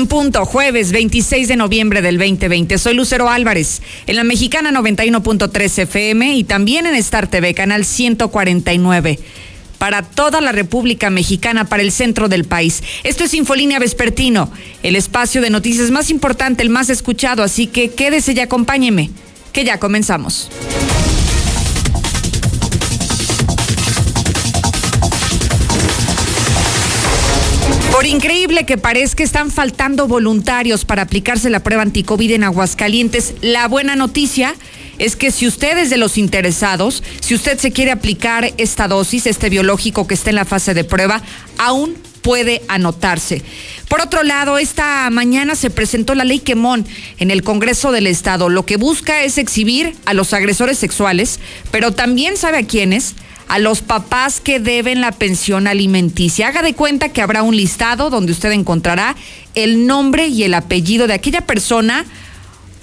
en punto, jueves 26 de noviembre del 2020. Soy Lucero Álvarez, en la mexicana 91.3 FM y también en Star TV, canal 149 para toda la República Mexicana, para el centro del país. Esto es Infolínea Vespertino, el espacio de noticias más importante, el más escuchado, así que quédese y acompáñeme, que ya comenzamos. Por increíble que parezca, están faltando voluntarios para aplicarse la prueba anticovid en Aguascalientes. La buena noticia es que si usted es de los interesados, si usted se quiere aplicar esta dosis, este biológico que está en la fase de prueba, aún puede anotarse. Por otro lado, esta mañana se presentó la ley Quemón en el Congreso del Estado. Lo que busca es exhibir a los agresores sexuales, pero también sabe a quiénes a los papás que deben la pensión alimenticia. Haga de cuenta que habrá un listado donde usted encontrará el nombre y el apellido de aquella persona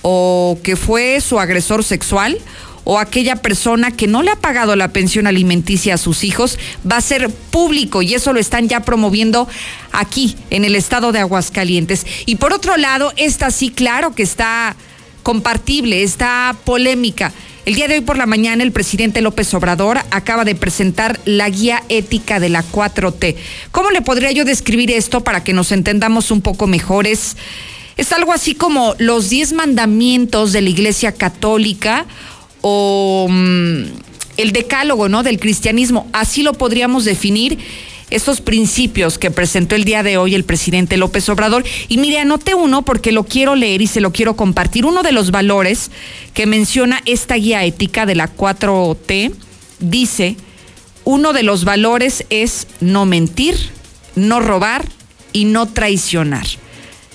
o que fue su agresor sexual o aquella persona que no le ha pagado la pensión alimenticia a sus hijos va a ser público y eso lo están ya promoviendo aquí en el estado de Aguascalientes. Y por otro lado, esta sí, claro que está compartible, está polémica. El día de hoy por la mañana el presidente López Obrador acaba de presentar la guía ética de la 4T. ¿Cómo le podría yo describir esto para que nos entendamos un poco mejores? Es, algo así como los 10 mandamientos de la Iglesia Católica o mm, el decálogo, ¿no? Del cristianismo. Así lo podríamos definir estos principios que presentó el día de hoy el presidente López Obrador. Y mire, anote uno porque lo quiero leer y se lo quiero compartir. Uno de los valores que menciona esta guía ética de la 4T dice, uno de los valores es no mentir, no robar y no traicionar.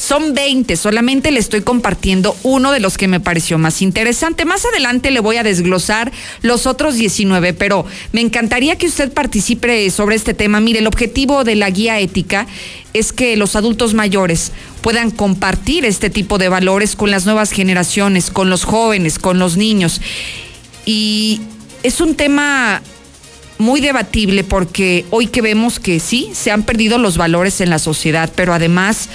Son 20, solamente le estoy compartiendo uno de los que me pareció más interesante. Más adelante le voy a desglosar los otros 19, pero me encantaría que usted participe sobre este tema. Mire, el objetivo de la guía ética es que los adultos mayores puedan compartir este tipo de valores con las nuevas generaciones, con los jóvenes, con los niños. Y es un tema muy debatible porque hoy que vemos que sí, se han perdido los valores en la sociedad, pero además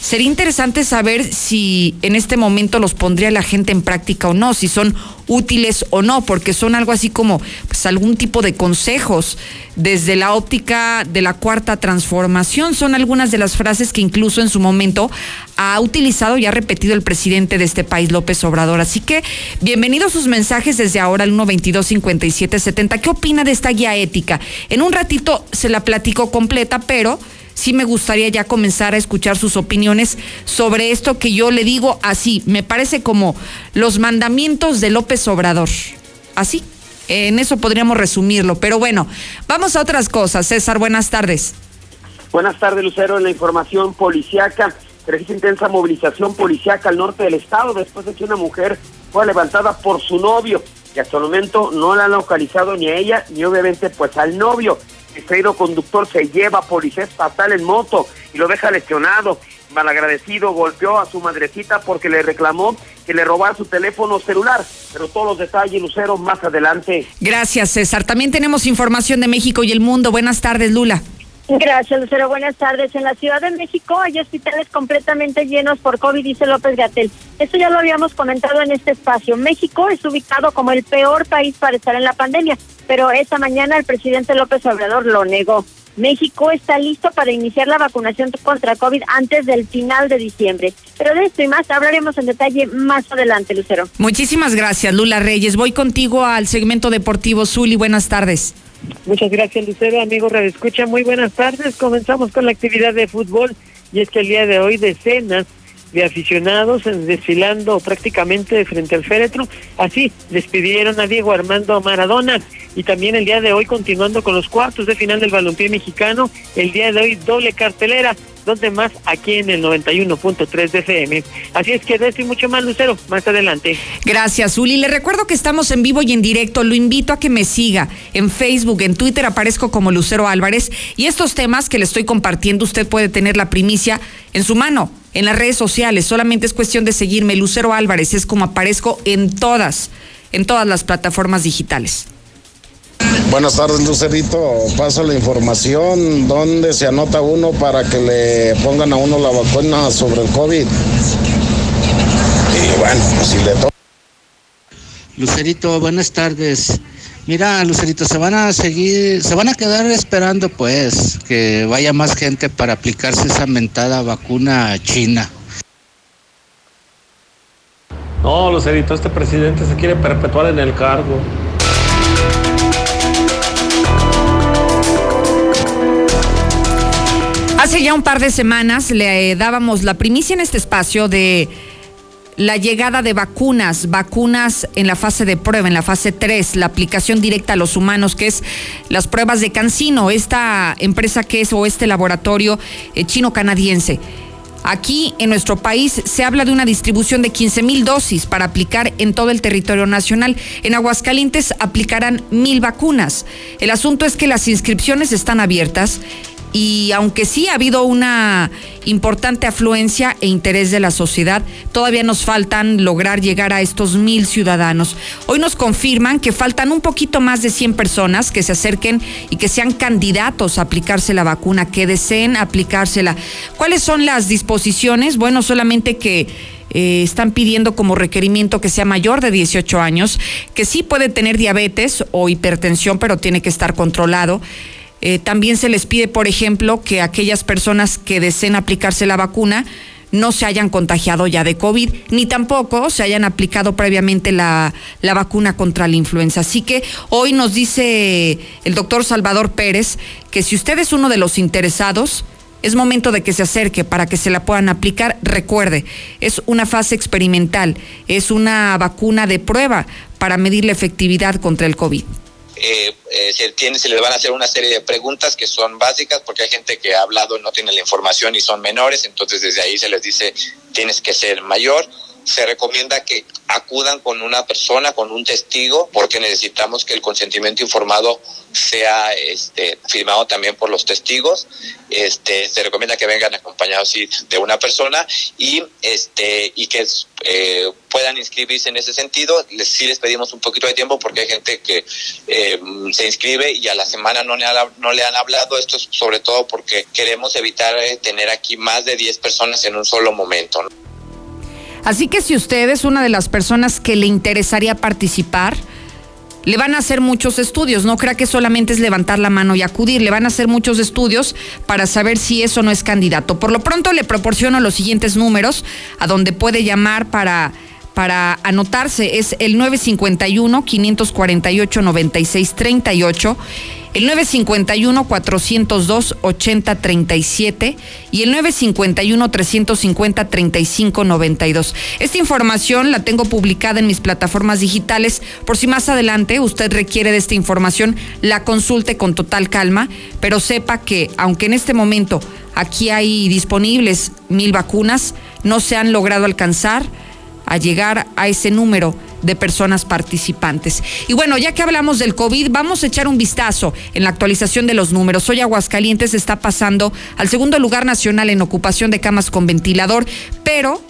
Sería interesante saber si en este momento los pondría la gente en práctica o no, si son útiles o no, porque son algo así como pues, algún tipo de consejos desde la óptica de la cuarta transformación. Son algunas de las frases que incluso en su momento ha utilizado y ha repetido el presidente de este país, López Obrador. Así que bienvenidos sus mensajes desde ahora al 122 ¿Qué opina de esta guía ética? En un ratito se la platico completa, pero sí me gustaría ya comenzar a escuchar sus opiniones sobre esto que yo le digo así, me parece como los mandamientos de López Obrador. Así, en eso podríamos resumirlo. Pero bueno, vamos a otras cosas. César, buenas tardes. Buenas tardes, Lucero. En la información policiaca, registra intensa movilización policiaca al norte del estado después de que una mujer fue levantada por su novio y hasta el momento no la han localizado ni a ella ni obviamente pues al novio. El conductor se lleva a policía estatal en moto y lo deja lesionado. Malagradecido golpeó a su madrecita porque le reclamó que le robara su teléfono celular. Pero todos los detalles, Lucero, más adelante. Gracias, César. También tenemos información de México y el mundo. Buenas tardes, Lula. Gracias, Lucero. Buenas tardes. En la Ciudad de México hay hospitales completamente llenos por COVID, dice López Gatel. Esto ya lo habíamos comentado en este espacio. México es ubicado como el peor país para estar en la pandemia, pero esta mañana el presidente López Obrador lo negó. México está listo para iniciar la vacunación contra COVID antes del final de diciembre. Pero de esto y más hablaremos en detalle más adelante, Lucero. Muchísimas gracias, Lula Reyes. Voy contigo al segmento deportivo Zuli. Buenas tardes. Muchas gracias, Lucero. Amigo Radio Escucha, muy buenas tardes. Comenzamos con la actividad de fútbol y es que el día de hoy decenas de aficionados desfilando prácticamente frente al féretro. Así despidieron a Diego Armando Maradona y también el día de hoy continuando con los cuartos de final del balompié mexicano, el día de hoy doble cartelera donde más aquí en el 91.3 de FM. Así es que de mucho más, Lucero, más adelante. Gracias, Uli. Le recuerdo que estamos en vivo y en directo. Lo invito a que me siga en Facebook, en Twitter aparezco como Lucero Álvarez. Y estos temas que le estoy compartiendo, usted puede tener la primicia en su mano, en las redes sociales. Solamente es cuestión de seguirme. Lucero Álvarez es como aparezco en todas, en todas las plataformas digitales. Buenas tardes, Lucerito. Paso la información. ¿Dónde se anota uno para que le pongan a uno la vacuna sobre el COVID? Y bueno, pues si le toca. Lucerito, buenas tardes. Mira, Lucerito, se van a seguir, se van a quedar esperando pues que vaya más gente para aplicarse esa mentada vacuna china. No, Lucerito, este presidente se quiere perpetuar en el cargo. Ya un par de semanas le dábamos la primicia en este espacio de la llegada de vacunas, vacunas en la fase de prueba, en la fase 3, la aplicación directa a los humanos, que es las pruebas de Cancino, esta empresa que es o este laboratorio eh, chino-canadiense. Aquí en nuestro país se habla de una distribución de 15 mil dosis para aplicar en todo el territorio nacional. En Aguascalientes aplicarán mil vacunas. El asunto es que las inscripciones están abiertas y aunque sí ha habido una importante afluencia e interés de la sociedad, todavía nos faltan lograr llegar a estos mil ciudadanos. Hoy nos confirman que faltan un poquito más de 100 personas que se acerquen y que sean candidatos a aplicarse la vacuna, que deseen aplicársela. ¿Cuáles son las disposiciones? Bueno, solamente que... Eh, están pidiendo como requerimiento que sea mayor de 18 años, que sí puede tener diabetes o hipertensión, pero tiene que estar controlado eh, también se les pide, por ejemplo, que aquellas personas que deseen aplicarse la vacuna no se hayan contagiado ya de COVID, ni tampoco se hayan aplicado previamente la, la, vacuna contra la influenza. Así que hoy nos dice el doctor Salvador Pérez que si usted es uno de los interesados, es momento de que se acerque para que se la puedan aplicar. Recuerde, es una fase experimental, es una vacuna de prueba para medir la efectividad contra el COVID eh, eh, se, tiene, se les van a hacer una serie de preguntas que son básicas porque hay gente que ha hablado no tiene la información y son menores, entonces desde ahí se les dice tienes que ser mayor se recomienda que acudan con una persona, con un testigo, porque necesitamos que el consentimiento informado sea este, firmado también por los testigos. Este, se recomienda que vengan acompañados de una persona y, este, y que eh, puedan inscribirse en ese sentido. Les, sí les pedimos un poquito de tiempo porque hay gente que eh, se inscribe y a la semana no le, no le han hablado. Esto es sobre todo porque queremos evitar eh, tener aquí más de 10 personas en un solo momento. Así que si usted es una de las personas que le interesaría participar, le van a hacer muchos estudios, no crea que solamente es levantar la mano y acudir, le van a hacer muchos estudios para saber si eso no es candidato. Por lo pronto le proporciono los siguientes números a donde puede llamar para para anotarse. Es el 951 548 9638 el 951-402-8037 y el 951-350-3592. Esta información la tengo publicada en mis plataformas digitales por si más adelante usted requiere de esta información, la consulte con total calma, pero sepa que aunque en este momento aquí hay disponibles mil vacunas, no se han logrado alcanzar a llegar a ese número de personas participantes. Y bueno, ya que hablamos del COVID, vamos a echar un vistazo en la actualización de los números. Hoy Aguascalientes está pasando al segundo lugar nacional en ocupación de camas con ventilador, pero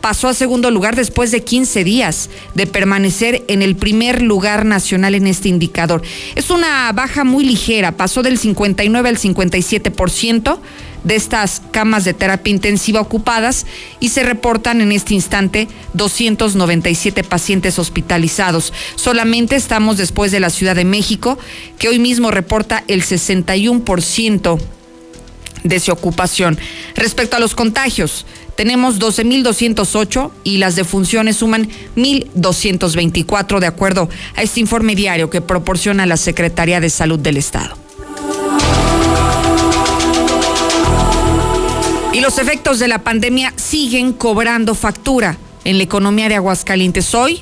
pasó a segundo lugar después de 15 días de permanecer en el primer lugar nacional en este indicador. Es una baja muy ligera, pasó del 59 al 57% de estas camas de terapia intensiva ocupadas y se reportan en este instante 297 pacientes hospitalizados. Solamente estamos después de la Ciudad de México, que hoy mismo reporta el 61% de su ocupación. Respecto a los contagios, tenemos 12.208 y las defunciones suman 1.224 de acuerdo a este informe diario que proporciona la Secretaría de Salud del Estado. Los efectos de la pandemia siguen cobrando factura en la economía de Aguascalientes. Hoy,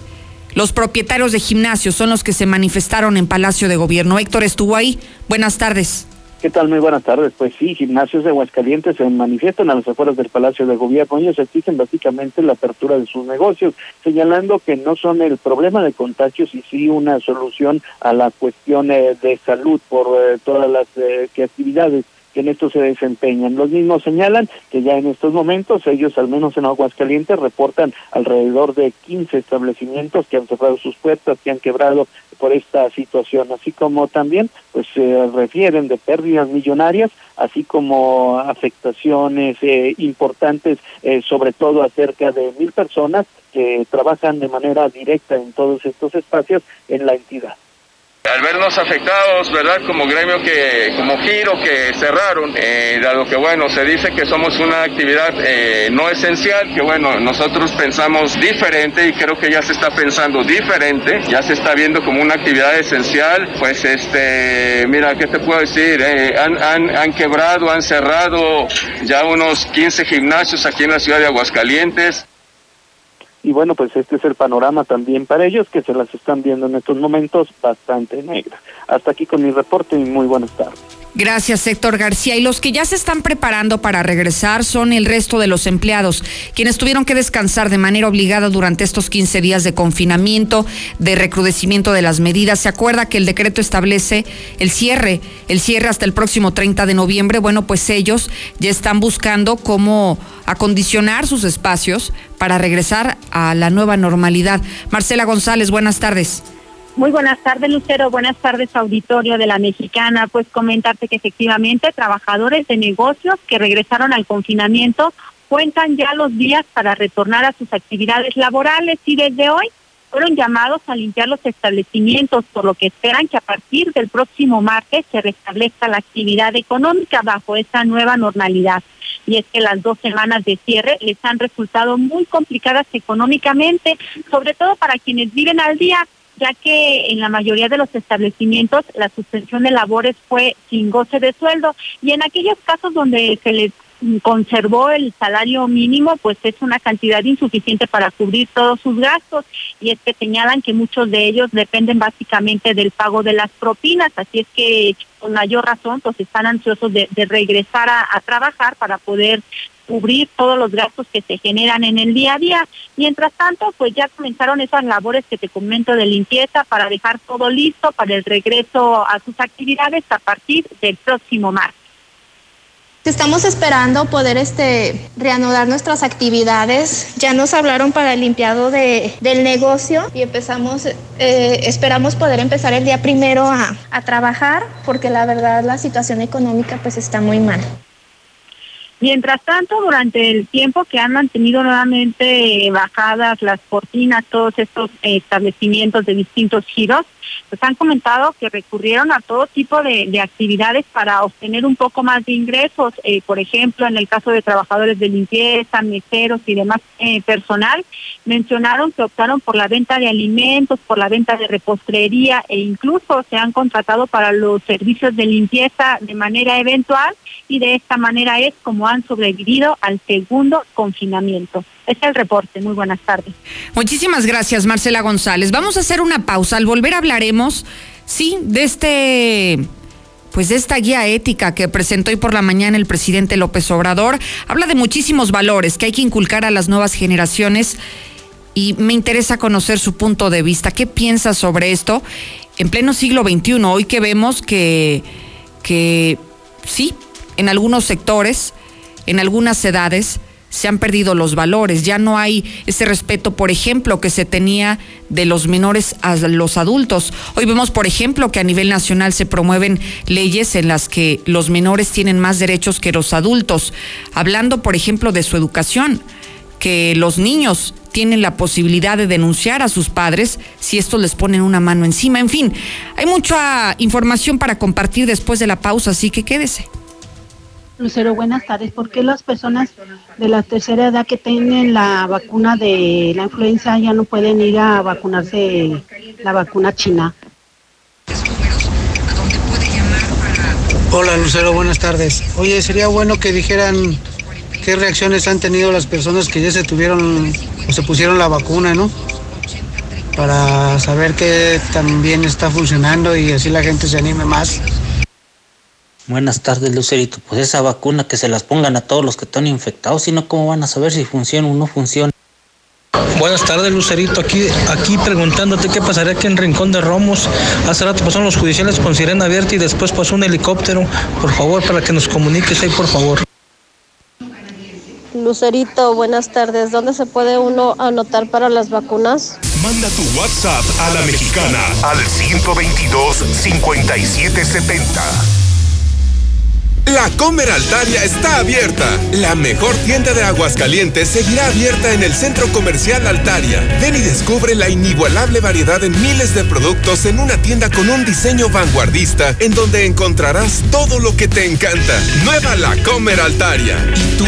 los propietarios de gimnasios son los que se manifestaron en Palacio de Gobierno. Héctor estuvo ahí. Buenas tardes. ¿Qué tal? Muy buenas tardes. Pues sí, gimnasios de Aguascalientes se manifiestan a las afueras del Palacio de Gobierno. Ellos exigen básicamente la apertura de sus negocios, señalando que no son el problema de contagios y sí una solución a la cuestión eh, de salud por eh, todas las eh, actividades que en esto se desempeñan. Los mismos señalan que ya en estos momentos ellos, al menos en Aguascalientes, reportan alrededor de 15 establecimientos que han cerrado sus puertas, que han quebrado por esta situación, así como también pues se refieren de pérdidas millonarias, así como afectaciones eh, importantes, eh, sobre todo a cerca de mil personas que trabajan de manera directa en todos estos espacios en la entidad al vernos afectados, ¿verdad? Como gremio que, como giro que cerraron, eh, dado que bueno, se dice que somos una actividad eh, no esencial, que bueno, nosotros pensamos diferente y creo que ya se está pensando diferente, ya se está viendo como una actividad esencial, pues este, mira, ¿qué te puedo decir? Eh, han, han, han quebrado, han cerrado ya unos 15 gimnasios aquí en la ciudad de Aguascalientes y bueno, pues este es el panorama también para ellos que se las están viendo en estos momentos bastante negras. Hasta aquí con mi reporte y muy buenas tardes. Gracias, Héctor García. Y los que ya se están preparando para regresar son el resto de los empleados, quienes tuvieron que descansar de manera obligada durante estos 15 días de confinamiento, de recrudecimiento de las medidas. ¿Se acuerda que el decreto establece el cierre, el cierre hasta el próximo 30 de noviembre? Bueno, pues ellos ya están buscando cómo acondicionar sus espacios para regresar a la nueva normalidad. Marcela González, buenas tardes. Muy buenas tardes, Lucero. Buenas tardes, auditorio de la Mexicana. Pues comentarte que efectivamente trabajadores de negocios que regresaron al confinamiento cuentan ya los días para retornar a sus actividades laborales y desde hoy fueron llamados a limpiar los establecimientos, por lo que esperan que a partir del próximo martes se restablezca la actividad económica bajo esa nueva normalidad. Y es que las dos semanas de cierre les han resultado muy complicadas económicamente, sobre todo para quienes viven al día ya que en la mayoría de los establecimientos la suspensión de labores fue sin goce de sueldo. Y en aquellos casos donde se les conservó el salario mínimo, pues es una cantidad insuficiente para cubrir todos sus gastos. Y es que señalan que muchos de ellos dependen básicamente del pago de las propinas, así es que con mayor razón pues están ansiosos de, regresar a, trabajar para poder cubrir todos los gastos que se generan en el día a día. Mientras tanto, pues ya comenzaron esas labores que te comento de limpieza para dejar todo listo para el regreso a sus actividades a partir del próximo martes. Estamos esperando poder este, reanudar nuestras actividades. Ya nos hablaron para el limpiado de, del negocio y empezamos, eh, esperamos poder empezar el día primero a, a trabajar porque la verdad la situación económica pues está muy mal. Mientras tanto, durante el tiempo que han mantenido nuevamente bajadas las cortinas, todos estos establecimientos de distintos giros, pues han comentado que recurrieron a todo tipo de, actividades para obtener un poco más de ingresos. Eh, por ejemplo, en el caso de trabajadores de limpieza, meseros y demás eh, personal, mencionaron que optaron por la venta de alimentos, por la venta de repostería e incluso se han contratado para los servicios de limpieza de manera eventual y de esta manera es como han sobrevivido al segundo confinamiento. Es el reporte. Muy buenas tardes. Muchísimas gracias, Marcela González. Vamos a hacer una pausa. Al volver hablaremos, sí, de este pues de esta guía ética que presentó hoy por la mañana el presidente López Obrador, habla de muchísimos valores que hay que inculcar a las nuevas generaciones y me interesa conocer su punto de vista. ¿Qué piensa sobre esto en pleno siglo XXI? Hoy que vemos que, que sí, en algunos sectores, en algunas edades, se han perdido los valores, ya no hay ese respeto, por ejemplo, que se tenía de los menores a los adultos. Hoy vemos, por ejemplo, que a nivel nacional se promueven leyes en las que los menores tienen más derechos que los adultos, hablando, por ejemplo, de su educación, que los niños tienen la posibilidad de denunciar a sus padres si estos les ponen una mano encima. En fin, hay mucha información para compartir después de la pausa, así que quédese. Lucero, buenas tardes. ¿Por qué las personas de la tercera edad que tienen la vacuna de la influenza ya no pueden ir a vacunarse la vacuna china? Hola Lucero, buenas tardes. Oye, sería bueno que dijeran qué reacciones han tenido las personas que ya se tuvieron o se pusieron la vacuna, ¿no? Para saber que también está funcionando y así la gente se anime más. Buenas tardes, Lucerito. Pues esa vacuna que se las pongan a todos los que están infectados, sino cómo van a saber si funciona o no funciona. Buenas tardes, Lucerito. Aquí, aquí preguntándote qué pasaría aquí en Rincón de Romos. Hace rato pasaron los judiciales con sirena abierta y después pasó un helicóptero. Por favor, para que nos comuniques ahí, por favor. Lucerito, buenas tardes. ¿Dónde se puede uno anotar para las vacunas? Manda tu WhatsApp a la mexicana al 122 5770. La Comer Altaria está abierta. La mejor tienda de Aguascalientes seguirá abierta en el Centro Comercial Altaria. Ven y descubre la inigualable variedad en miles de productos en una tienda con un diseño vanguardista en donde encontrarás todo lo que te encanta. Nueva La Comer Altaria. ¿Y tú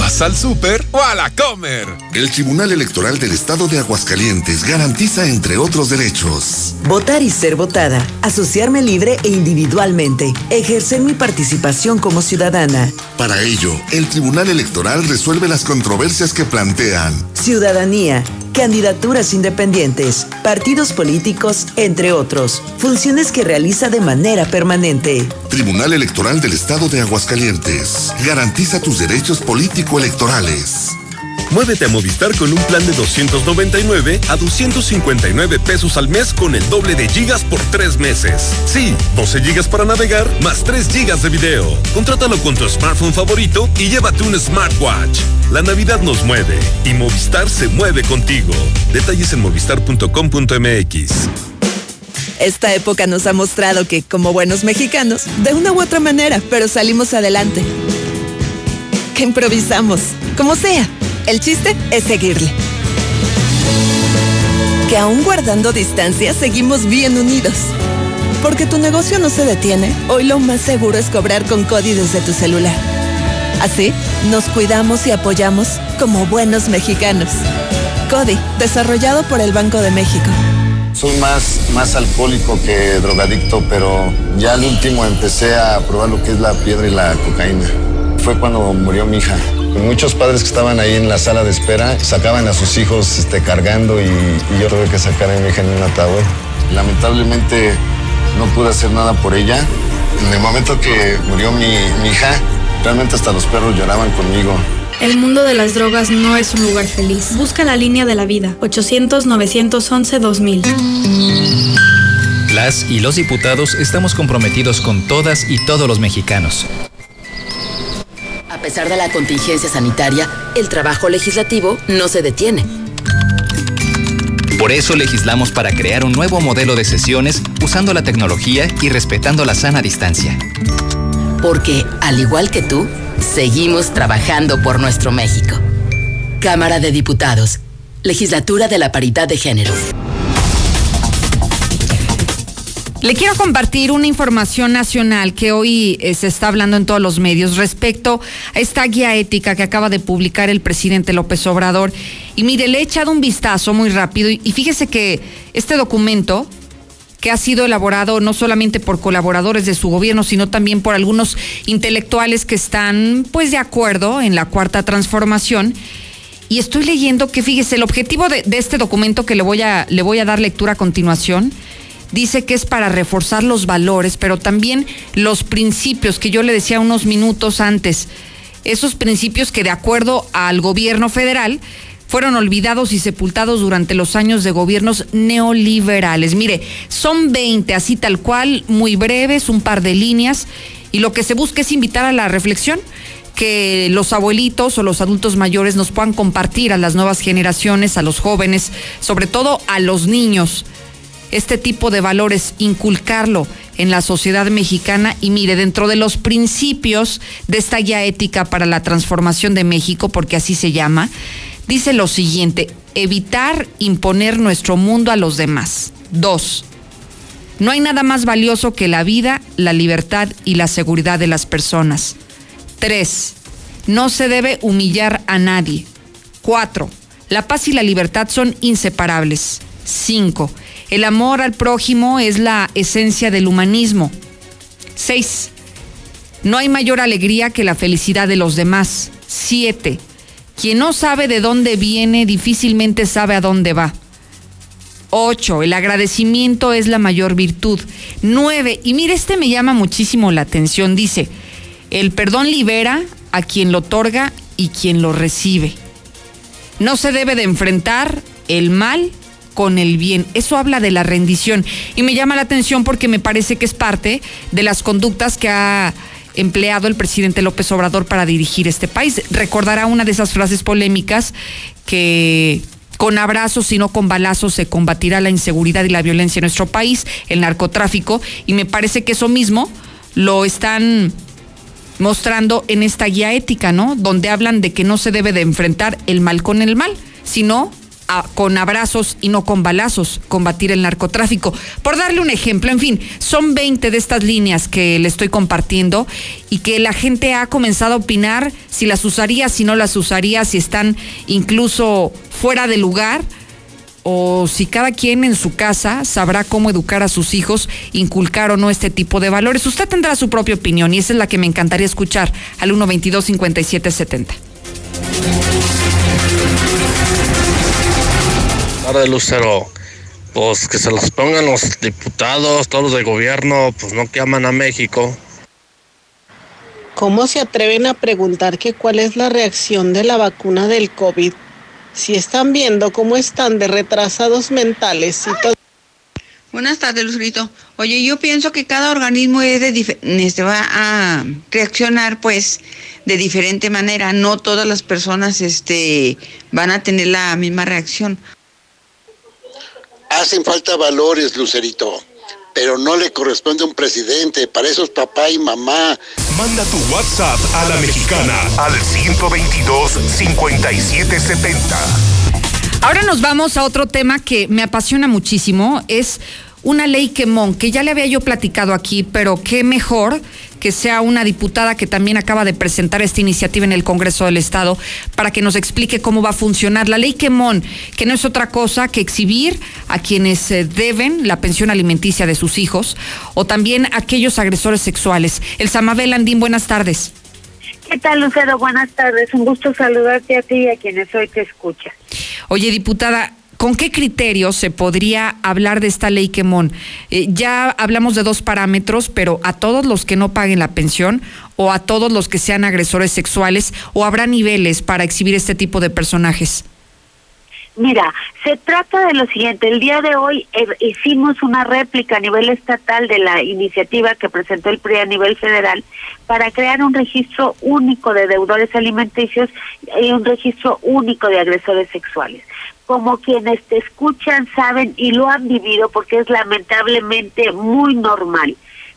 vas al súper o a la Comer? El Tribunal Electoral del Estado de Aguascalientes garantiza, entre otros derechos, votar y ser votada, asociarme libre e individualmente, ejercer mi participación como ciudadana. Para ello, el Tribunal Electoral resuelve las controversias que plantean ciudadanía, candidaturas independientes, partidos políticos, entre otros, funciones que realiza de manera permanente. Tribunal Electoral del Estado de Aguascalientes. Garantiza tus derechos político-electorales. Muévete a Movistar con un plan de 299 a 259 pesos al mes con el doble de gigas por tres meses. Sí, 12 gigas para navegar más 3 gigas de video. Contrátalo con tu smartphone favorito y llévate un smartwatch. La Navidad nos mueve y Movistar se mueve contigo. Detalles en movistar.com.mx. Esta época nos ha mostrado que, como buenos mexicanos, de una u otra manera, pero salimos adelante. Que improvisamos, como sea el chiste es seguirle. Que aún guardando distancia seguimos bien unidos. Porque tu negocio no se detiene, hoy lo más seguro es cobrar con CODI desde tu celular. Así, nos cuidamos y apoyamos como buenos mexicanos. CODI, desarrollado por el Banco de México. Soy más, más alcohólico que drogadicto, pero ya al último empecé a probar lo que es la piedra y la cocaína. Fue cuando murió mi hija. Muchos padres que estaban ahí en la sala de espera sacaban a sus hijos este, cargando y, yo tuve que sacar a mi hija en un ataúd. Lamentablemente no pude hacer nada por ella. En el momento que murió mi, mi hija, realmente hasta los perros lloraban conmigo. El mundo de las drogas no es un lugar feliz. Busca la línea de la vida. 800-911-2000. Las y los diputados estamos comprometidos con todas y todos los mexicanos. A pesar de la contingencia sanitaria, el trabajo legislativo no se detiene. Por eso legislamos para crear un nuevo modelo de sesiones usando la tecnología y respetando la sana distancia. Porque, al igual que tú, seguimos trabajando por nuestro México. Cámara de Diputados. Legislatura de la Paridad de Género. Le quiero compartir una información nacional que hoy eh, se está hablando en todos los medios respecto a esta guía ética que acaba de publicar el presidente López Obrador. Y mire, le he echado un vistazo muy rápido y, fíjese que este documento que ha sido elaborado no solamente por colaboradores de su gobierno, sino también por algunos intelectuales que están pues de acuerdo en la cuarta transformación. Y estoy leyendo que, fíjese, el objetivo de, de este documento que le voy, a, le voy a dar lectura a continuación dice que es para reforzar los valores, pero también los principios que yo le decía unos minutos antes. Esos principios que de acuerdo al gobierno federal fueron olvidados y sepultados durante los años de gobiernos neoliberales. Mire, son 20, así tal cual, muy breves, un par de líneas, y lo que se busca es invitar a la reflexión que los abuelitos o los adultos mayores nos puedan compartir a las nuevas generaciones, a los jóvenes, sobre todo a los niños este tipo de valores, inculcarlo en la sociedad mexicana y mire, dentro de los principios de esta guía ética para la transformación de México, porque así se llama, dice lo siguiente, evitar imponer nuestro mundo a los demás. Dos, no hay nada más valioso que la vida, la libertad y la seguridad de las personas. Tres, no se debe humillar a nadie. Cuatro, la paz y la libertad son inseparables. Cinco, el amor al prójimo es la esencia del humanismo. 6. No hay mayor alegría que la felicidad de los demás. 7. Quien no sabe de dónde viene difícilmente sabe a dónde va. 8. El agradecimiento es la mayor virtud. 9. Y mire, este me llama muchísimo la atención. Dice, el perdón libera a quien lo otorga y quien lo recibe. no se debe de enfrentar el mal con el bien. Eso habla de la rendición y me llama la atención porque me parece que es parte de las conductas que ha empleado el presidente López Obrador para dirigir este país. Recordará una de esas frases polémicas que con abrazos y no con balazos se combatirá la inseguridad y la violencia en nuestro país, el narcotráfico, y me parece que eso mismo lo están mostrando en esta guía ética, ¿no? Donde hablan de que no se debe de enfrentar el mal con el mal, sino con abrazos y no con balazos, combatir el narcotráfico. Por darle un ejemplo, en fin, son 20 de estas líneas que le estoy compartiendo y que la gente ha comenzado a opinar si las usaría, si no las usaría, si están incluso fuera de lugar o si cada quien en su casa sabrá cómo educar a sus hijos, inculcar o no este tipo de valores. Usted tendrá su propia opinión y esa es la que me encantaría escuchar al 122 5770. De Lucero. Pues que se los pongan los diputados, todos los de gobierno, pues no que aman a México. ¿Cómo se atreven a preguntar que cuál es la reacción de la vacuna del COVID? Si están viendo cómo están de retrasados mentales y todo. Buenas tardes, Lucerito. Oye, yo pienso que cada organismo es de este, va a reaccionar, pues, de diferente manera. No todas las personas, este, van a tener la misma reacción. Hacen falta valores, Lucerito, pero no le corresponde a un presidente, para eso es papá y mamá. Manda tu WhatsApp a la mexicana al 122-5770. Ahora nos vamos a otro tema que me apasiona muchísimo, es una ley quemón, que ya le había yo platicado aquí, pero qué mejor que sea una diputada que también acaba de presentar esta iniciativa en el Congreso del Estado para que nos explique cómo va a funcionar la ley Quemón, que no es otra cosa que exhibir a quienes eh, deben la pensión alimenticia de sus hijos o también a aquellos agresores sexuales. El Samabel Andín, buenas tardes. ¿Qué tal, Lucero? Buenas tardes. Un gusto saludarte a ti y a quienes hoy te escuchan. Oye, diputada, ¿Con qué criterios se podría hablar de esta ley Quemón? Eh, ya hablamos de dos parámetros, pero a todos los que no paguen la pensión o a todos los que sean agresores sexuales o habrá niveles para exhibir este tipo de personajes. Mira, se trata de lo siguiente. El día de hoy eh, hicimos una réplica a nivel estatal de la iniciativa que presentó el PRI a nivel federal para crear un registro único de deudores alimenticios y un registro único de agresores sexuales como quienes te escuchan saben y lo han vivido porque es lamentablemente muy normal.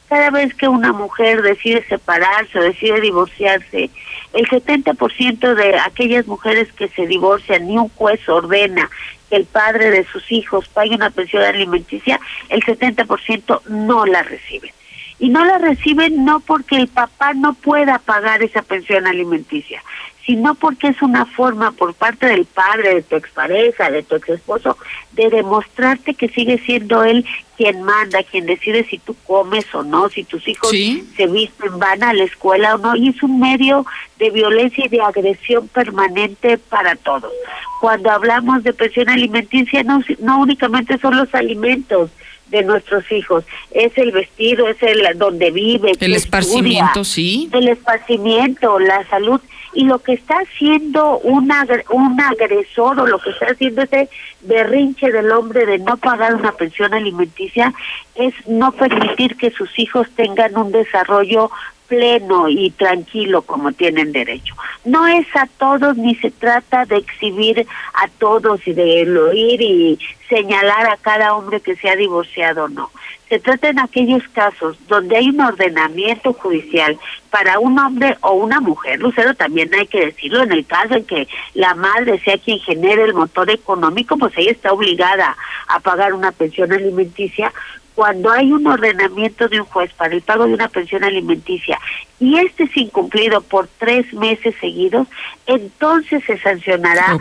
Cada vez que una mujer decide separarse o decide divorciarse, el 70% de aquellas mujeres que se divorcian, ni un juez ordena que el padre de sus hijos pague una pensión alimenticia, el 70% no la reciben. Y no la reciben no porque el papá no pueda pagar esa pensión alimenticia, sino porque es una forma por parte del padre, de tu expareja, de tu ex esposo, de demostrarte que sigue siendo él quien manda, quien decide si tú comes o no, si tus hijos se visten, van a la escuela o no, y es un medio de violencia y de agresión permanente para todos. Cuando hablamos de pensión alimenticia, no, no únicamente son los alimentos, de nuestros hijos. Es el vestido, es el donde vive. El esparcimiento, sí. El esparcimiento, la salud y lo que está haciendo una, un agresor o lo que está haciendo ese berrinche del hombre de no pagar una pensión alimenticia es no permitir que sus hijos tengan un desarrollo pleno y tranquilo como tienen derecho. No es a todos ni se trata de exhibir a todos y de ir y señalar a cada hombre que se ha divorciado, no. Se trata en aquellos casos donde hay un ordenamiento judicial para un hombre o una mujer, Lucero también hay que decirlo, en el caso en que la madre sea quien genere el motor económico, pues ella está obligada a pagar una pensión alimenticia, cuando hay un ordenamiento de un juez para el pago de una pensión alimenticia y este es incumplido por tres meses seguidos, entonces se sancionará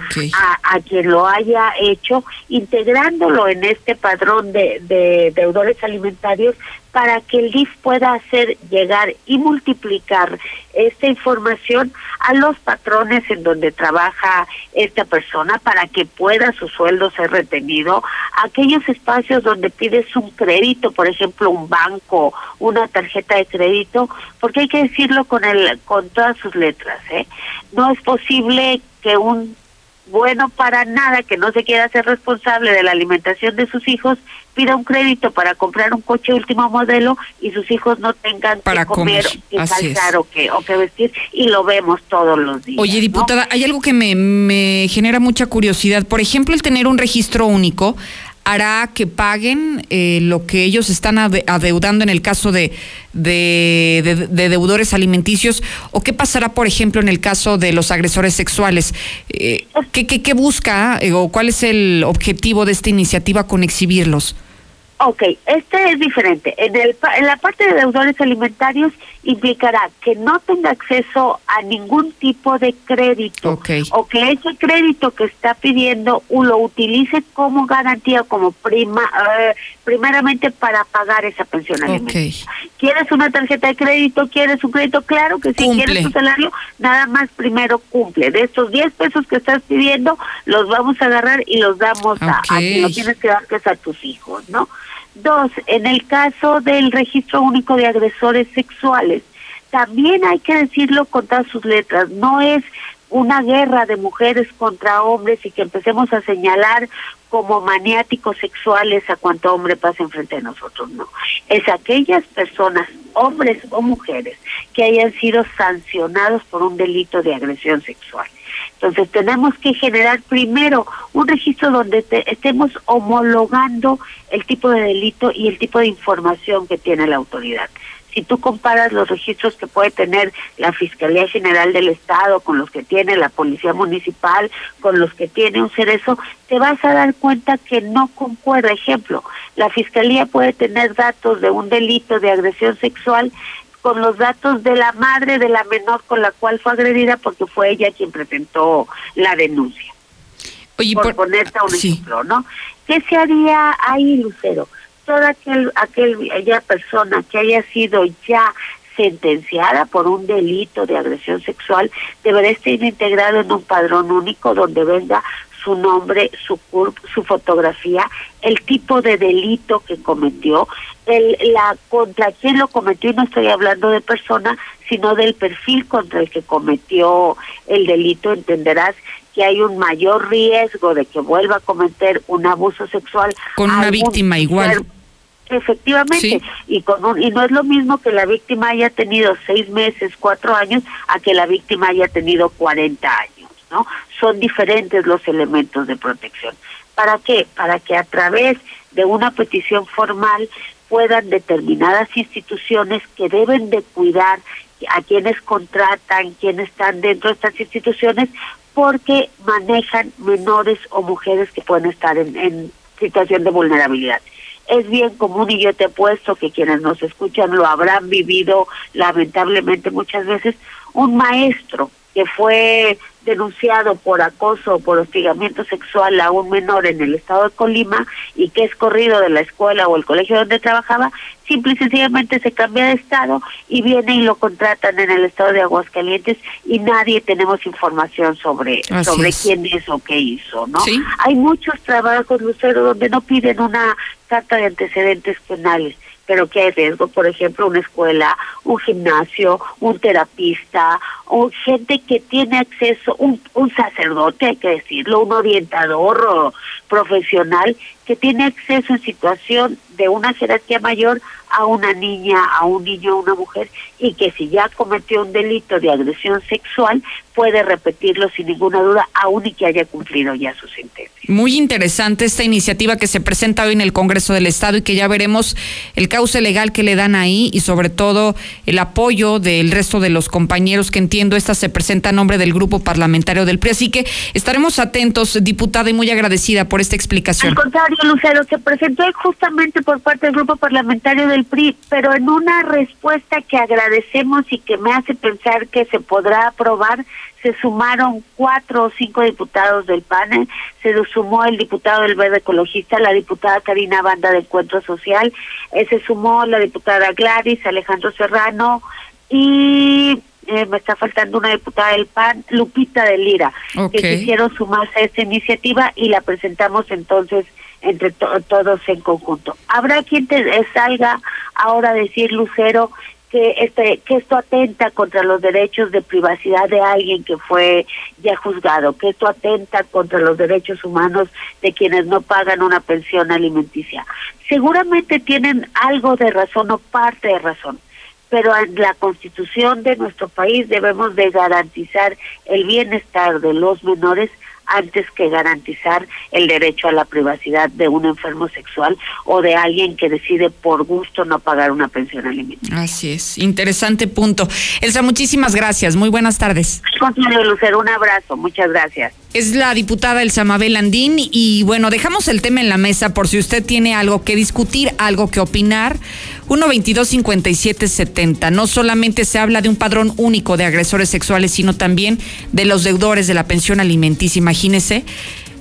a, quien lo haya hecho, integrándolo en este padrón de, de deudores alimentarios para que el DIF pueda hacer llegar y multiplicar esta información a los patrones en donde trabaja esta persona para que pueda su sueldo ser retenido, aquellos espacios donde pides un crédito, por ejemplo, un banco, una tarjeta de crédito, porque hay que decirlo con el con todas sus letras, ¿eh? No es posible que un bueno para nada que no se quiera ser responsable de la alimentación de sus hijos, pida un crédito para comprar un coche último modelo y sus hijos no tengan Para que comer, comer, que calzar o que, o que vestir y lo vemos todos los días. Oye, ¿no? diputada, hay algo que me, me genera mucha curiosidad. Por ejemplo, el tener un registro único hará que paguen eh, lo que ellos están ade- adeudando en el caso de, de, de- de deudores alimenticios o qué pasará, por ejemplo, en el caso de los agresores sexuales. Eh, ¿qué, qué, qué busca eh, o cuál es el objetivo de esta iniciativa con exhibirlos? Ok, este es diferente. En, el, en la parte de deudores alimentarios implicará que no tenga acceso a ningún tipo de crédito o que ese crédito que está pidiendo lo utilice como garantía, como prima, eh, primeramente para pagar esa pensión alimenticia. ¿Quieres una tarjeta de crédito? ¿Quieres un crédito? Claro que sí. Cumple. ¿Quieres tu salario? Nada más primero cumple. De estos 10 pesos que estás pidiendo, los vamos a agarrar y los damos a, a quien lo tienes que dar, que es a tus hijos, ¿no? Dos, en el caso del registro único de agresores sexuales, también hay que decirlo con todas sus letras, no es una guerra de mujeres contra hombres y que empecemos a señalar como maniáticos sexuales a cuanto hombre pasa enfrente de nosotros, no. Es aquellas personas, hombres o mujeres, que hayan sido sancionados por un delito de agresión sexual. Entonces tenemos que generar primero un registro donde te- estemos homologando el tipo de delito y el tipo de información que tiene la autoridad. Si tú comparas los registros que puede tener la Fiscalía General del Estado con los que tiene la Policía Municipal, con los que tiene un cerezo, te vas a dar cuenta que no concuerda. Ejemplo, la Fiscalía puede tener datos de un delito de agresión sexual con los datos de la madre de la menor con la cual fue agredida porque fue ella quien presentó la denuncia. Oye, por, ponerte un ejemplo, ¿no? ¿Qué se haría ahí, Lucero? Toda aquel, aquel, aquella persona que haya sido ya sentenciada por un delito de agresión sexual deberá estar integrado en un padrón único donde venga su nombre, su su fotografía, el tipo de delito que cometió, el, la contra quién lo cometió, y no estoy hablando de persona, sino del perfil contra el que cometió el delito, entenderás que hay un mayor riesgo de que vuelva a cometer un abuso sexual Con una víctima igual. Efectivamente, Sí. y con un- y no es lo mismo que la víctima haya tenido seis meses, cuatro años, a que la víctima haya tenido 40 años, ¿no? Son diferentes los elementos de protección. ¿Para qué? Para que a través de una petición formal puedan determinadas instituciones que deben de cuidar a quienes contratan, quienes están dentro de estas instituciones, porque manejan menores o mujeres que pueden estar en, situación de vulnerabilidad. Es bien común y yo te apuesto que quienes nos escuchan lo habrán vivido lamentablemente muchas veces, un maestro que fue denunciado por acoso o por hostigamiento sexual a un menor en el estado de Colima y que es corrido de la escuela o el colegio donde trabajaba, simple y sencillamente se cambia de estado y viene y lo contratan en el estado de Aguascalientes y nadie tenemos información sobre Así sobre es. quién es o qué hizo, ¿no? Sí. Hay muchos trabajos, Lucero, donde no piden una carta de antecedentes penales, pero que hay riesgo, por ejemplo, una escuela, un gimnasio, un terapista, o gente que tiene acceso, un, un sacerdote, hay que decirlo, un orientador o profesional que tiene acceso en situación de una jerarquía mayor a una niña, a un niño, a una mujer, y que si ya cometió un delito de agresión sexual, puede repetirlo sin ninguna duda, aun y que haya cumplido ya su sentencia. Muy interesante esta iniciativa que se presenta hoy en el Congreso del Estado y que ya veremos el cauce legal que le dan ahí y sobre todo el apoyo del resto de los compañeros que entiendo esta se presenta a nombre del grupo parlamentario del PRI. Así que estaremos atentos, diputada, y muy agradecida por esta explicación. Al contrario, Lucero, se presentó justamente por parte del grupo parlamentario del PRI, pero en una respuesta que agradecemos y que me hace pensar que se podrá aprobar, se sumaron cuatro o cinco diputados del PAN, se sumó el diputado del Verde Ecologista, la diputada Karina Banda de Encuentro Social, eh, se sumó la diputada Gladys, Alejandro Serrano y eh, me está faltando una diputada del PAN, Lupita de Lira, que quisieron sumarse a esta iniciativa y la presentamos entonces entre to- todos en conjunto. Habrá quien te eh, salga ahora a decir, Lucero, que este que esto atenta contra los derechos de privacidad de alguien que fue ya juzgado, que esto atenta contra los derechos humanos de quienes no pagan una pensión alimenticia. Seguramente tienen algo de razón o parte de razón, pero en la Constitución de nuestro país debemos de garantizar el bienestar de los menores antes que garantizar el derecho a la privacidad de un enfermo sexual o de alguien que decide por gusto no pagar una pensión alimenticia. Así es, interesante punto. Elsa, muchísimas gracias, muy buenas tardes. Consuelo Lucero, un abrazo, muchas gracias. Es la diputada Elsa Mabel Andín y bueno, dejamos el tema en la mesa por si usted tiene algo que discutir, algo que opinar. 122-5770. No solamente se habla de un padrón único de agresores sexuales, sino también de los deudores de la pensión alimenticia. Imagínese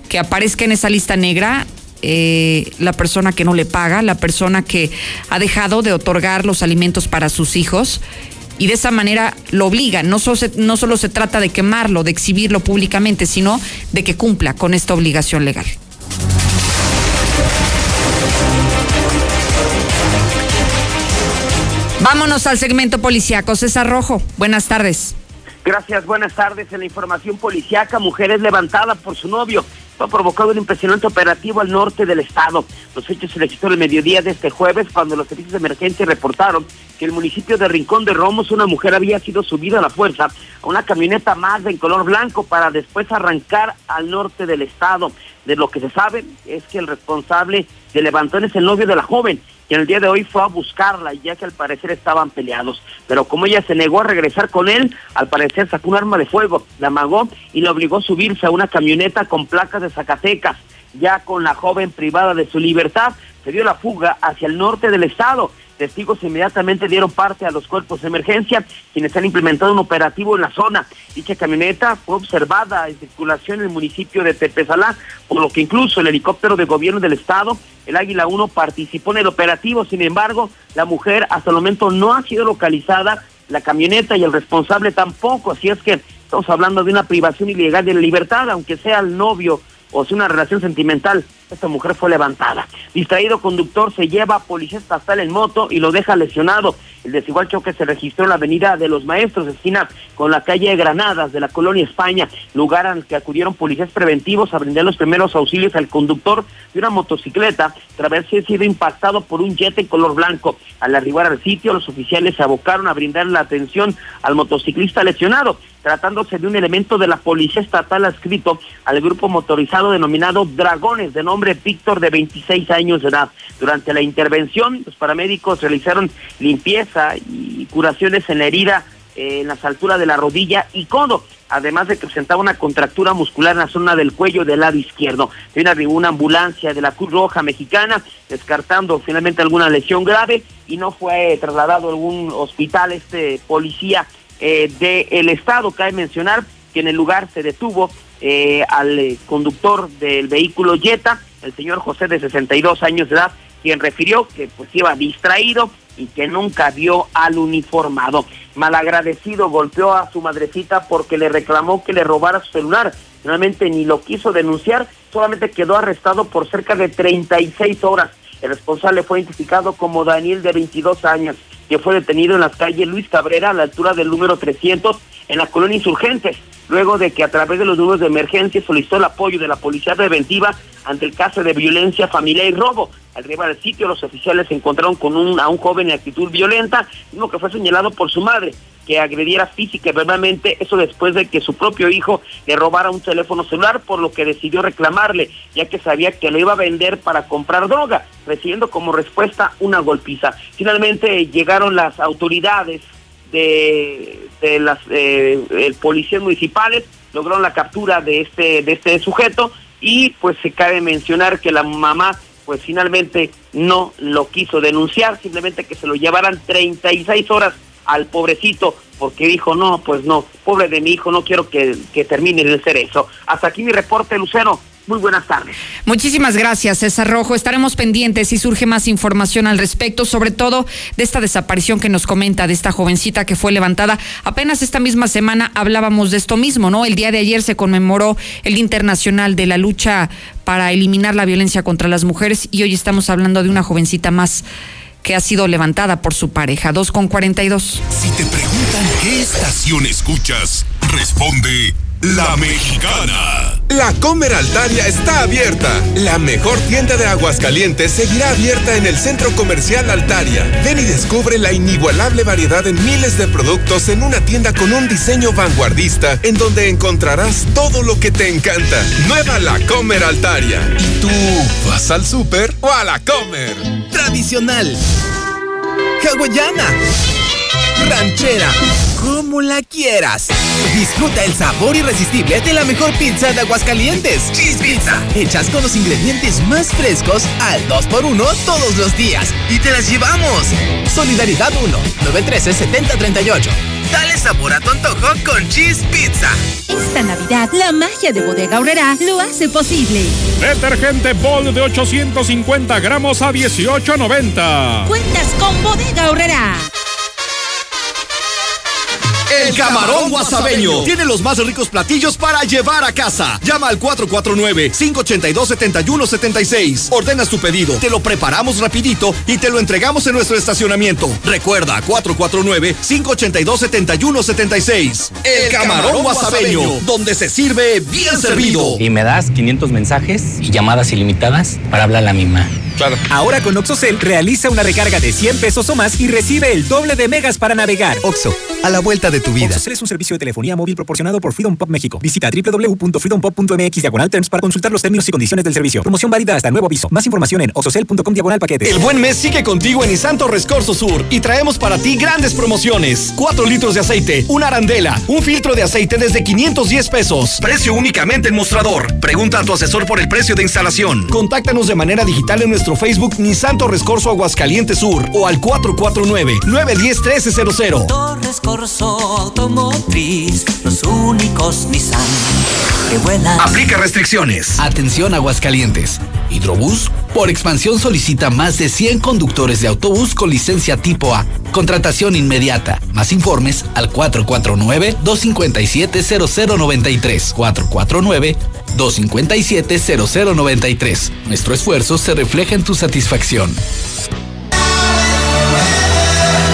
que aparezca en esa lista negra eh, la persona que no le paga, la persona que ha dejado de otorgar los alimentos para sus hijos y de esa manera lo obliga. No solo, no solo se trata de quemarlo, de exhibirlo públicamente, sino de que cumpla con esta obligación legal. Vámonos al segmento policiaco. César Rojo, buenas tardes. Gracias, buenas tardes. En la información policiaca, mujer es levantada por su novio. Fue provocado un impresionante operativo al norte del estado. Los hechos se registraron el mediodía de este jueves cuando los servicios de emergencia reportaron que el municipio de Rincón de Romos una mujer había sido subida a la fuerza a una camioneta más en color blanco para después arrancar al norte del estado. De lo que se sabe es que el responsable de levantón es el novio de la joven en el día de hoy fue a buscarla, ya que al parecer estaban peleados. Pero como ella se negó a regresar con él, al parecer sacó un arma de fuego, la amagó y la obligó a subirse a una camioneta con placas de Zacatecas. Ya con la joven privada de su libertad, se dio la fuga hacia el norte del estado. Testigos inmediatamente dieron parte a los cuerpos de emergencia, quienes han implementado un operativo en la zona. Dicha camioneta fue observada en circulación en el municipio de Tepezalá, por lo que incluso el helicóptero de gobierno del estado, el Águila 1, participó en el operativo. Sin embargo, la mujer hasta el momento no ha sido localizada, la camioneta y el responsable tampoco. Así es que estamos hablando de una privación ilegal de la libertad, aunque sea el novio o sea una relación sentimental. Esta mujer fue levantada. Distraído conductor se lleva a policía estatal en moto y lo deja lesionado. El desigual choque se registró en la avenida de los Maestros, esquina con la calle de Granadas de la colonia España, lugar al que acudieron policías preventivos a brindar los primeros auxilios al conductor de una motocicleta tras haberse sido impactado por un jet en color blanco. Al arribar al sitio, los oficiales se abocaron a brindar la atención al motociclista lesionado, tratándose de un elemento de la policía estatal adscrito al grupo motorizado denominado Dragones, de nombre Víctor, de 26 años de edad. Durante la intervención, los paramédicos realizaron limpieza y curaciones en la herida eh, en las alturas de la rodilla y codo, además de que presentaba una contractura muscular en la zona del cuello del lado izquierdo. Una, ambulancia de la Cruz Roja Mexicana, descartando finalmente alguna lesión grave y no fue trasladado a algún hospital este policía eh, del estado. Cabe mencionar que en el lugar se detuvo eh, al eh, conductor del vehículo Jetta, el señor José de 62 años de edad, quien refirió que pues iba distraído y que nunca vio al uniformado. Malagradecido golpeó a su madrecita porque le reclamó que le robara su celular. Finalmente ni lo quiso denunciar, solamente quedó arrestado por cerca de 36 horas. El responsable fue identificado como Daniel de 22 años, que fue detenido en la calle Luis Cabrera a la altura del número 300 en la colonia Insurgentes, luego de que a través de los números de emergencia solicitó el apoyo de la policía preventiva ante el caso de violencia familiar y robo. Al llegar al sitio, los oficiales se encontraron con un, a un joven en actitud violenta, mismo que fue señalado por su madre, que agrediera física y verbalmente, eso después de que su propio hijo le robara un teléfono celular, por lo que decidió reclamarle, ya que sabía que lo iba a vender para comprar droga, recibiendo como respuesta una golpiza. Finalmente llegaron las autoridades de, las eh, policías municipales, lograron la captura de este, de este sujeto y pues se cabe mencionar que la mamá pues finalmente no lo quiso denunciar, simplemente que se lo llevaran 36 horas al pobrecito porque dijo, no, pues no, pobre de mi hijo, no quiero que, que termine de hacer eso. Hasta aquí mi reporte, Lucero. Muy buenas tardes. Muchísimas gracias, César Rojo. Estaremos pendientes si surge más información al respecto, sobre todo de esta desaparición que nos comenta de esta jovencita que fue levantada. Apenas esta misma semana hablábamos de esto mismo, ¿no? El día de ayer se conmemoró el Día Internacional de la Lucha para eliminar la violencia contra las mujeres y hoy estamos hablando de una jovencita más que ha sido levantada por su pareja. 2 con 42. Si te preguntan qué estación escuchas, responde La Mexicana. La Comer Altaria está abierta. La mejor tienda de Aguascalientes seguirá abierta en el Centro Comercial Altaria. Ven y descubre la inigualable variedad de miles de productos en una tienda con un diseño vanguardista en donde encontrarás todo lo que te encanta. Nueva La Comer Altaria. ¿Y tú vas al súper o a la Comer? Tradicional. Hawaiana. Ranchera. Como la quieras. Disfruta el sabor irresistible de la mejor pizza de Aguascalientes. Cheese Pizza. Hechas con los ingredientes más frescos al 2x1 todos los días. Y te las llevamos. Solidaridad 1 913-7038. Dale sabor a tu antojo con Cheese Pizza. Esta Navidad, la magia de Bodega Aurrera lo hace posible. Detergente Bol de 850 gramos a 18.90. Cuentas con Bodega Aurrera. El Camarón Guasabeño tiene los más ricos platillos para llevar a casa. Llama al 449-582-7176. Ordenas tu pedido, te lo preparamos rapidito y te lo entregamos en nuestro estacionamiento. Recuerda, 449-582-7176. El Camarón Guasabeño, donde se sirve bien servido. Y me das 500 mensajes y llamadas ilimitadas para hablar a la misma. Claro. Ahora con OxoCell realiza una recarga de 100 pesos o más y recibe el doble de megas para navegar. Oxo, a la vuelta de tu vida. OxoCell es un servicio de telefonía móvil proporcionado por Freedom Pop México. Visita www.freedompop.mx diagonal terms para consultar los términos y condiciones del servicio. Promoción válida hasta nuevo aviso. Más información en oxocell.com diagonal paquete. El buen mes sigue contigo en Isanto Rescorso Sur y traemos para ti grandes promociones. 4 litros de aceite, una arandela, un filtro de aceite desde 510 pesos. Precio únicamente en mostrador. Pregunta a tu asesor por el precio de instalación. Contáctanos de manera digital en nuestro Facebook Nissan Torres Corso Aguascalientes Sur o al 449-910-1300. Torres Corso Automotriz, los únicos Nissan que vuelan. Aplica restricciones. Atención Aguascalientes. Hidrobús, por expansión solicita más de 100 conductores de autobús con licencia tipo A. Contratación inmediata. Más informes al 449-257-0093. 449-257-0093. Nuestro esfuerzo se refleja en tu satisfacción.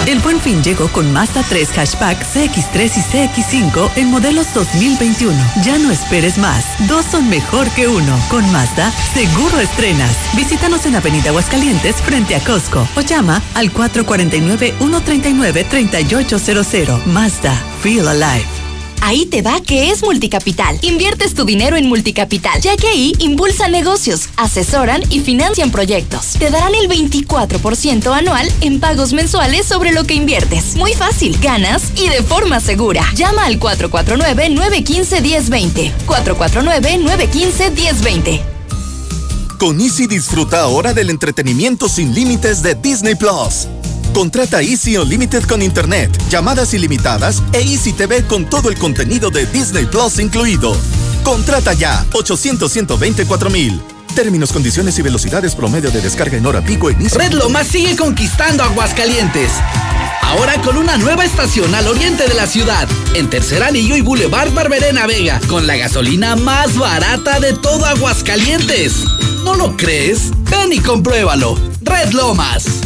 El buen fin llegó con Mazda 3 Hatchback CX3 y CX5 en modelos 2021. Ya no esperes más. Dos son mejor que uno. Con Mazda, seguro estrenas. Visítanos en Avenida Aguascalientes frente a Costco o llama al 449-139-3800. Mazda, feel alive. Ahí te va que es Multicapital. Inviertes tu dinero en Multicapital, ya que ahí impulsan negocios, asesoran y financian proyectos. Te darán el 24% anual en pagos mensuales sobre lo que inviertes. Muy fácil, ganas y de forma segura. Llama al 449-915-1020. 449-915-1020. Con Easy disfruta ahora del entretenimiento sin límites de Disney Plus. Contrata Easy Unlimited con Internet, llamadas ilimitadas e Easy TV con todo el contenido de Disney Plus incluido. Contrata ya 800 mil. Términos, condiciones y velocidades promedio de descarga en hora pico en Easy. Red Lomas sigue conquistando Aguascalientes. Ahora con una nueva estación al oriente de la ciudad, en Tercer Anillo y Boulevard Barberena Vega, con la gasolina más barata de todo Aguascalientes. ¿No lo crees? Ven y compruébalo. Red Lomas.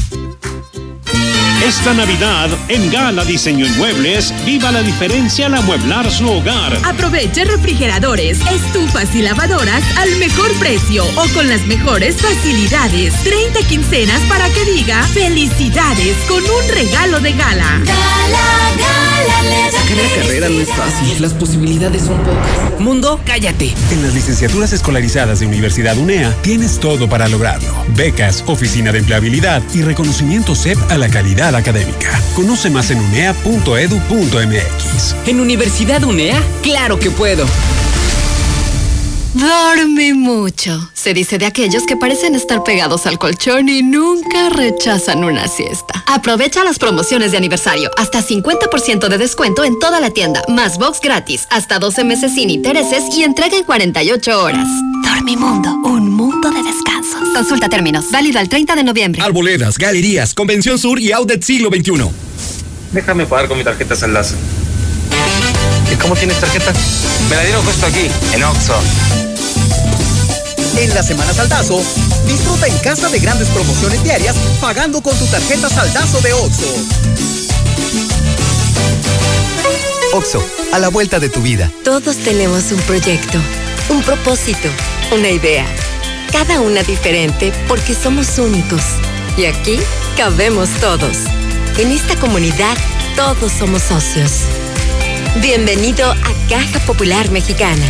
Esta Navidad, en Gala Diseño Inmuebles, viva la diferencia al amueblar su hogar. Aproveche refrigeradores, estufas y lavadoras al mejor precio o con las mejores facilidades. 30 quincenas para que diga felicidades con un regalo de gala. Gala, gala, Sacar la carrera no es fácil, las posibilidades son pocas. Mundo, cállate. En las licenciaturas escolarizadas de Universidad UNEA tienes todo para lograrlo. Becas, oficina de empleabilidad y reconocimiento CEP a la calidad académica. Conoce más en unea.edu.mx. ¿En Universidad UNEA? ¡Claro que puedo! Dorme mucho. Se dice de aquellos que parecen estar pegados al colchón y nunca rechazan una siesta. Aprovecha las promociones de aniversario. Hasta 50% de descuento en toda la tienda. Más box gratis. Hasta 12 meses sin intereses y entrega en 48 horas. Dormimundo. Un mundo de descansos. Consulta términos. Válido al 30 de noviembre. Arboledas, galerías, Convención Sur y Outlet Siglo XXI. Déjame pagar con mi tarjeta Enlace. ¿Y cómo tienes tarjeta? Me la dieron justo aquí, en Oxxo. En la Semana Saldazo, Disfruta en casa de grandes promociones diarias pagando con tu tarjeta saldazo de OXO. OXO, a la vuelta de tu vida. Todos tenemos un proyecto, un propósito, una idea. Cada una diferente porque somos únicos. Y aquí cabemos todos. En esta comunidad todos somos socios. Bienvenido a Caja Popular Mexicana.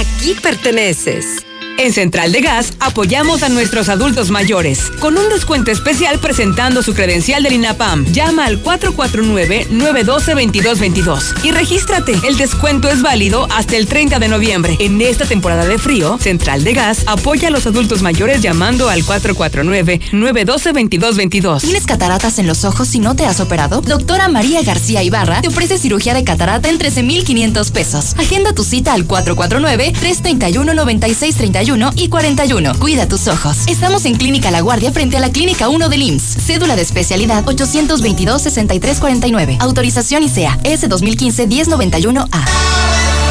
Aquí perteneces. En Central de Gas apoyamos a nuestros adultos mayores con un descuento especial presentando su credencial del INAPAM. Llama al 449-912-2222 y regístrate. El descuento es válido hasta el 30 de noviembre. En esta temporada de frío, Central de Gas apoya a los adultos mayores llamando al 449-912-2222. ¿Tienes cataratas en los ojos si no te has operado? Doctora María García Ibarra te ofrece cirugía de catarata en 13,500 pesos. Agenda tu cita al 449-331-9631 y 41. Cuida tus ojos. Estamos en Clínica La Guardia frente a la Clínica 1 del IMSS. Cédula de especialidad 822-6349. Autorización ICEA S 2015-1091A.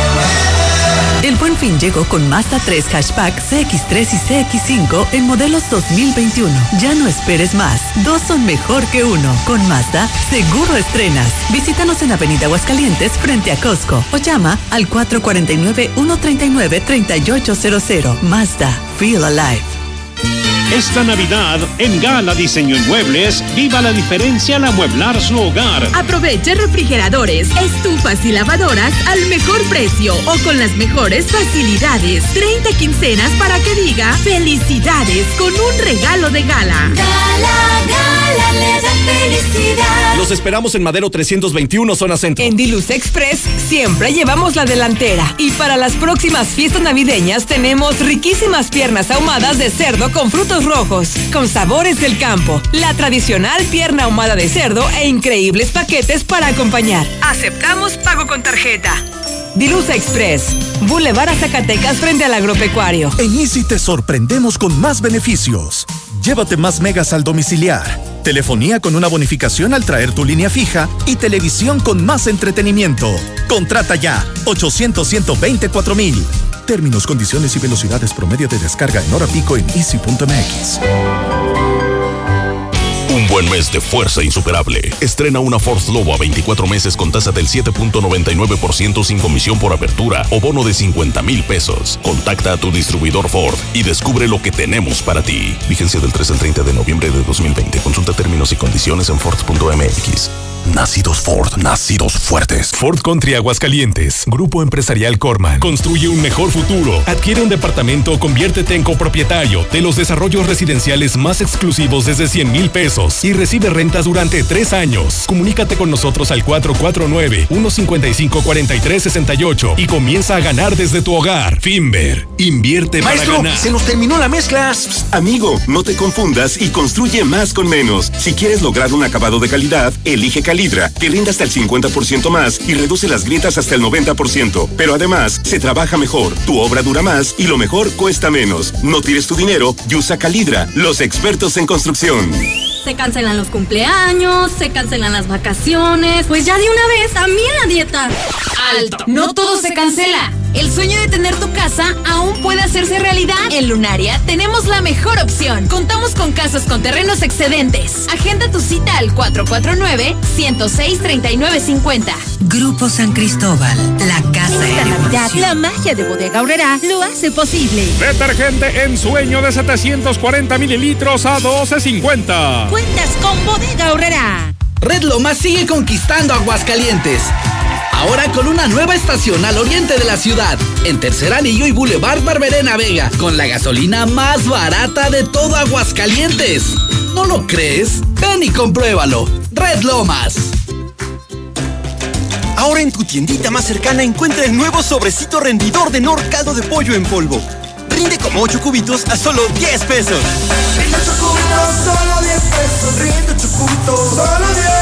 El buen fin llegó con Mazda 3 Hatchback CX3 y CX5 en modelos 2021. Ya no esperes más. Dos son mejor que uno. Con Mazda, seguro estrenas. Visítanos en Avenida Aguascalientes frente a Costco o llama al 449-139-3800. Mazda, feel alive. Esta Navidad, en Gala Diseño en Muebles, viva la diferencia al amueblar su hogar. Aproveche refrigeradores, estufas y lavadoras al mejor precio o con las mejores facilidades. 30 quincenas para que diga felicidades con un regalo de gala. Gala, gala, felicidad. Los esperamos en Madero 321, zona centro. En Diluce Express siempre llevamos la delantera. Y para las próximas fiestas navideñas tenemos riquísimas piernas ahumadas de cerdo con frutos rojos, con sabores del campo, la tradicional pierna ahumada de cerdo e increíbles paquetes para acompañar. Aceptamos pago con tarjeta. Dilusa Express, Boulevard a Zacatecas frente al agropecuario. En Easy te sorprendemos con más beneficios. Llévate más megas al domiciliar, telefonía con una bonificación al traer tu línea fija y televisión con más entretenimiento. Contrata ya 800 124 mil. Términos, condiciones y velocidades promedio de descarga en hora pico en easy.mx. Buen mes de fuerza insuperable. Estrena una Ford Lobo a 24 meses con tasa del 7.99% sin comisión por apertura o bono de 50 mil pesos. Contacta a tu distribuidor Ford y descubre lo que tenemos para ti. Vigencia del 3 al 30 de noviembre de 2020. Consulta términos y condiciones en Ford.mx. Nacidos Ford, nacidos fuertes. Ford Country Aguascalientes, Grupo Empresarial Corman. Construye un mejor futuro. Adquiere un departamento o conviértete en copropietario de los desarrollos residenciales más exclusivos desde 100 mil pesos y recibe rentas durante tres años. Comunícate con nosotros al 449-155-4368 y comienza a ganar desde tu hogar. Finver, invierte Maestro, para ganar. se nos terminó la mezcla. Amigo, no te confundas y construye más con menos. Si quieres lograr un acabado de calidad, elige Calidra, que rinde hasta el 50% más y reduce las grietas hasta el 90%. Pero además, se trabaja mejor, tu obra dura más y lo mejor cuesta menos. No tires tu dinero y usa Calidra, los expertos en construcción. Se cancelan los cumpleaños, se cancelan las vacaciones. Pues ya de una vez, también la dieta. Alto. No todo se cancela. El sueño de tener tu casa aún puede hacerse realidad. En Lunaria tenemos la mejor opción. Contamos con casas con terrenos excedentes. Agenda tu cita al 449-106-3950. Grupo San Cristóbal, la casa Esta de Navidad, la magia de Bodega Aurrera lo hace posible. Detergente en sueño de 740 mililitros a 12.50. Cuentas con Bodega Aurrera. Red Lomas sigue conquistando Aguascalientes. Ahora con una nueva estación al oriente de la ciudad, en Tercer Anillo y Boulevard Barberena Vega, con la gasolina más barata de todo Aguascalientes. ¿No lo crees? Ven y compruébalo. Red Lomas. Ahora en tu tiendita más cercana encuentra el nuevo sobrecito rendidor de Nor Caldo de Pollo en polvo. Rinde como 8 cubitos a solo 10 pesos. Rinde ocho cubitos, solo 10 pesos. Rinde ocho cubitos, solo 10.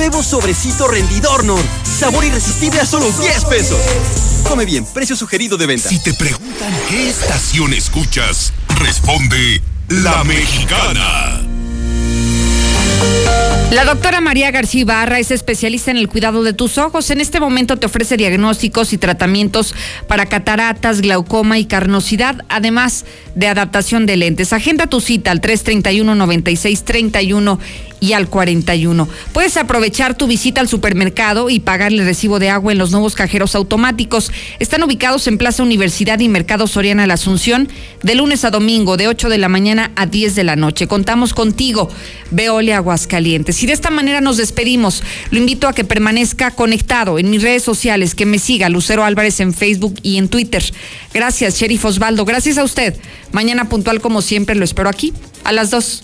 Nuevo sobrecito rendidor Nor. Sabor irresistible a solo 10 pesos. Come bien, precio sugerido de venta. Si te preguntan qué estación escuchas, responde La Mexicana. La doctora María García Ibarra es especialista en el cuidado de tus ojos. En este momento te ofrece diagnósticos y tratamientos para cataratas, glaucoma y carnosidad, además de adaptación de lentes. Agenda tu cita al 331-9631 y al 41. Puedes aprovechar tu visita al supermercado y pagar el recibo de agua en los nuevos cajeros automáticos. Están ubicados en Plaza Universidad y Mercado Soriana La Asunción de lunes a domingo de 8 de la mañana a 10 de la noche. Contamos contigo, Veole Aguascalientes. Y de esta manera nos despedimos. Lo invito a que permanezca conectado en mis redes sociales, que me siga Lucero Álvarez en Facebook y en Twitter. Gracias, Sheriff Osvaldo. Gracias a usted. Mañana puntual como siempre lo espero aquí a las 2.